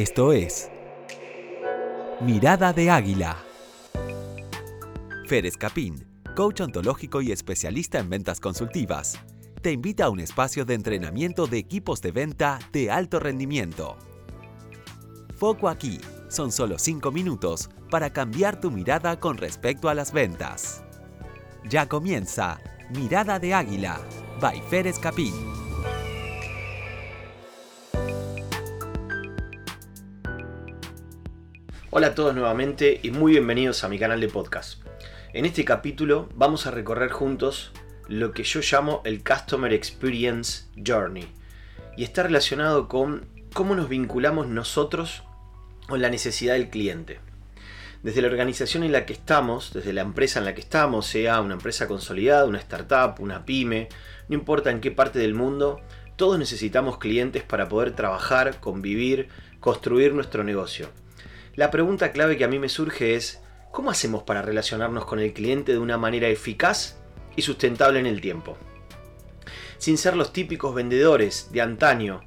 Esto es Mirada de Águila. Fer Escapín, coach ontológico y especialista en ventas consultivas, te invita a un espacio de entrenamiento de equipos de venta de alto rendimiento. Foco aquí, son solo 5 minutos para cambiar tu mirada con respecto a las ventas. Ya comienza Mirada de Águila, by Fer Escapín. Hola a todos nuevamente y muy bienvenidos a mi canal de podcast. En este capítulo vamos a recorrer juntos lo que yo llamo el Customer Experience Journey y está relacionado con cómo nos vinculamos nosotros con la necesidad del cliente. Desde la organización en la que estamos, desde la empresa en la que estamos, sea una empresa consolidada, una startup, una pyme, no importa en qué parte del mundo, todos necesitamos clientes para poder trabajar, convivir, construir nuestro negocio. La pregunta clave que a mí me surge es, ¿cómo hacemos para relacionarnos con el cliente de una manera eficaz y sustentable en el tiempo? Sin ser los típicos vendedores de antaño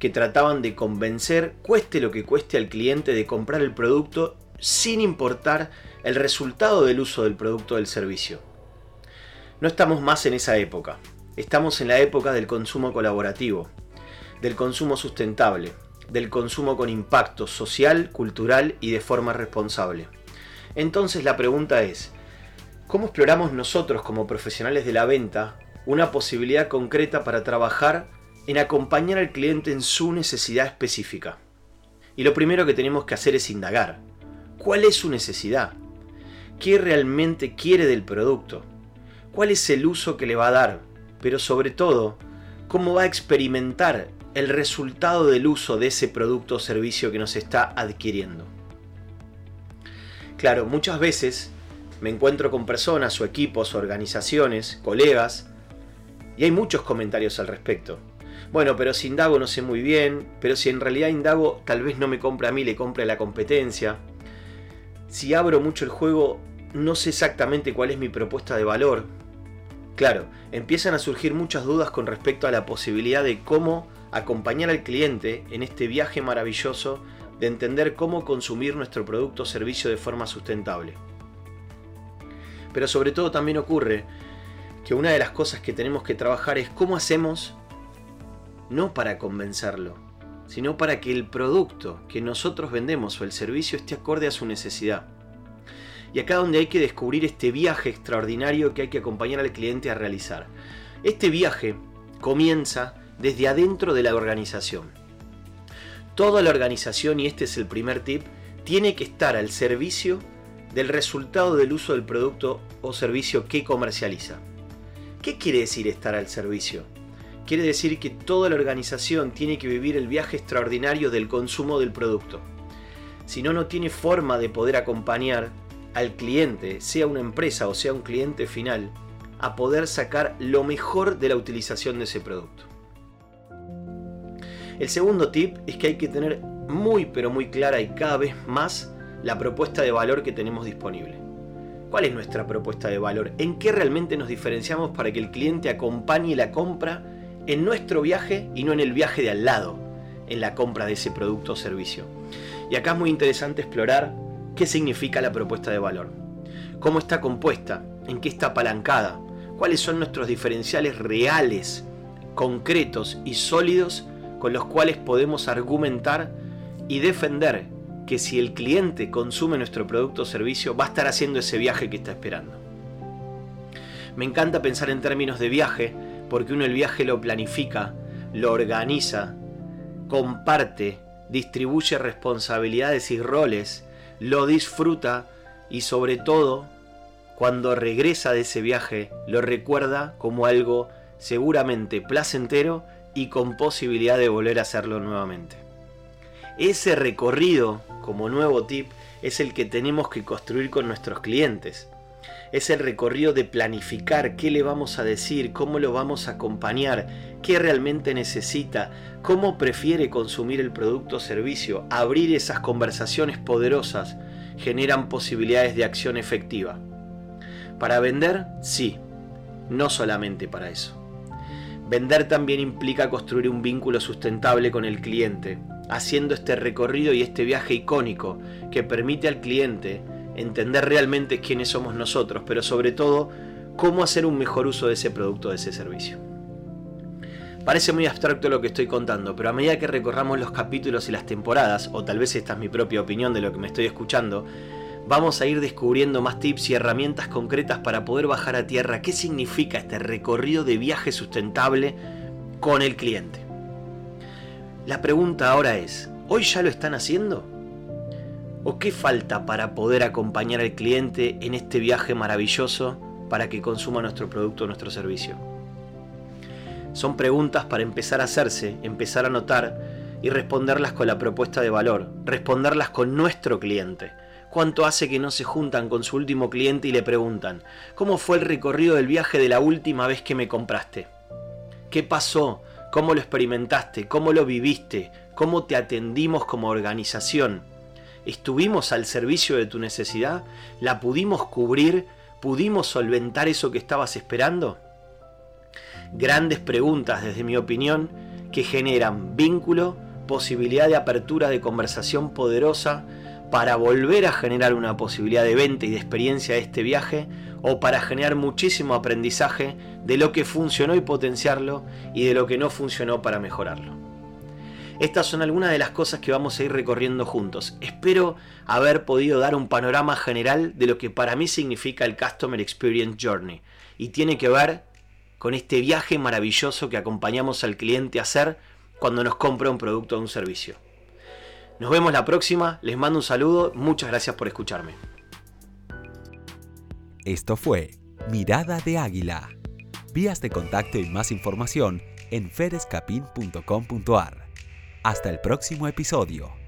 que trataban de convencer, cueste lo que cueste al cliente, de comprar el producto sin importar el resultado del uso del producto o del servicio. No estamos más en esa época. Estamos en la época del consumo colaborativo, del consumo sustentable, del consumo con impacto social, cultural y de forma responsable. Entonces la pregunta es, ¿cómo exploramos nosotros como profesionales de la venta una posibilidad concreta para trabajar en acompañar al cliente en su necesidad específica? Y lo primero que tenemos que hacer es indagar. ¿Cuál es su necesidad? ¿Qué realmente quiere del producto? ¿Cuál es el uso que le va a dar? Pero sobre todo, ¿cómo va a experimentar el resultado del uso de ese producto o servicio que nos está adquiriendo. Claro, muchas veces me encuentro con personas o equipos, organizaciones, colegas, y hay muchos comentarios al respecto. Bueno, pero si indago no sé muy bien, pero si en realidad indago tal vez no me compra a mí, le compra a la competencia. Si abro mucho el juego, no sé exactamente cuál es mi propuesta de valor. Claro, empiezan a surgir muchas dudas con respecto a la posibilidad de cómo acompañar al cliente en este viaje maravilloso de entender cómo consumir nuestro producto o servicio de forma sustentable. Pero sobre todo también ocurre que una de las cosas que tenemos que trabajar es cómo hacemos, no para convencerlo, sino para que el producto que nosotros vendemos o el servicio esté acorde a su necesidad. Y acá donde hay que descubrir este viaje extraordinario que hay que acompañar al cliente a realizar. Este viaje comienza desde adentro de la organización. Toda la organización, y este es el primer tip, tiene que estar al servicio del resultado del uso del producto o servicio que comercializa. ¿Qué quiere decir estar al servicio? Quiere decir que toda la organización tiene que vivir el viaje extraordinario del consumo del producto. Si no, no tiene forma de poder acompañar al cliente, sea una empresa o sea un cliente final, a poder sacar lo mejor de la utilización de ese producto. El segundo tip es que hay que tener muy pero muy clara y cada vez más la propuesta de valor que tenemos disponible. ¿Cuál es nuestra propuesta de valor? ¿En qué realmente nos diferenciamos para que el cliente acompañe la compra en nuestro viaje y no en el viaje de al lado, en la compra de ese producto o servicio? Y acá es muy interesante explorar qué significa la propuesta de valor, cómo está compuesta, en qué está apalancada, cuáles son nuestros diferenciales reales, concretos y sólidos con los cuales podemos argumentar y defender que si el cliente consume nuestro producto o servicio va a estar haciendo ese viaje que está esperando. Me encanta pensar en términos de viaje porque uno el viaje lo planifica, lo organiza, comparte, distribuye responsabilidades y roles, lo disfruta y sobre todo cuando regresa de ese viaje lo recuerda como algo seguramente placentero y con posibilidad de volver a hacerlo nuevamente. Ese recorrido, como nuevo tip, es el que tenemos que construir con nuestros clientes. Es el recorrido de planificar qué le vamos a decir, cómo lo vamos a acompañar, qué realmente necesita, cómo prefiere consumir el producto o servicio. Abrir esas conversaciones poderosas generan posibilidades de acción efectiva. Para vender, sí, no solamente para eso. Vender también implica construir un vínculo sustentable con el cliente haciendo este recorrido y este viaje icónico que permite al cliente entender realmente quiénes somos nosotros, pero sobre todo cómo hacer un mejor uso de ese producto, de ese servicio. Parece muy abstracto lo que estoy contando, pero a medida que recorramos los capítulos y las temporadas, o tal vez esta es mi propia opinión de lo que me estoy escuchando, vamos a ir descubriendo más tips y herramientas concretas para poder bajar a tierra qué significa este recorrido de viaje sustentable con el cliente. La pregunta ahora es, ¿hoy ya lo están haciendo? ¿O qué falta para poder acompañar al cliente en este viaje maravilloso para que consuma nuestro producto o nuestro servicio? Son preguntas para empezar a hacerse, empezar a notar y responderlas con la propuesta de valor, responderlas con nuestro cliente. ¿Cuánto hace que no se juntan con su último cliente y le preguntan, ¿cómo fue el recorrido del viaje de la última vez que me compraste? ¿Qué pasó? ¿Cómo lo experimentaste? ¿Cómo lo viviste? ¿Cómo te atendimos como organización? ¿Estuvimos al servicio de tu necesidad? ¿La pudimos cubrir? ¿Pudimos solventar eso que estabas esperando? Grandes preguntas, desde mi opinión, que generan vínculo, posibilidad de apertura de conversación poderosa para volver a generar una posibilidad de venta y de experiencia de este viaje o para generar muchísimo aprendizaje de lo que funcionó y potenciarlo y de lo que no funcionó para mejorarlo. Estas son algunas de las cosas que vamos a ir recorriendo juntos. Espero haber podido dar un panorama general de lo que para mí significa el Customer Experience Journey y tiene que ver con este viaje maravilloso que acompañamos al cliente a hacer cuando nos compra un producto o un servicio. Nos vemos la próxima, les mando un saludo, muchas gracias por escucharme. Esto fue Mirada de Águila. Vías de contacto y más información en ferescapin.com.ar. Hasta el próximo episodio.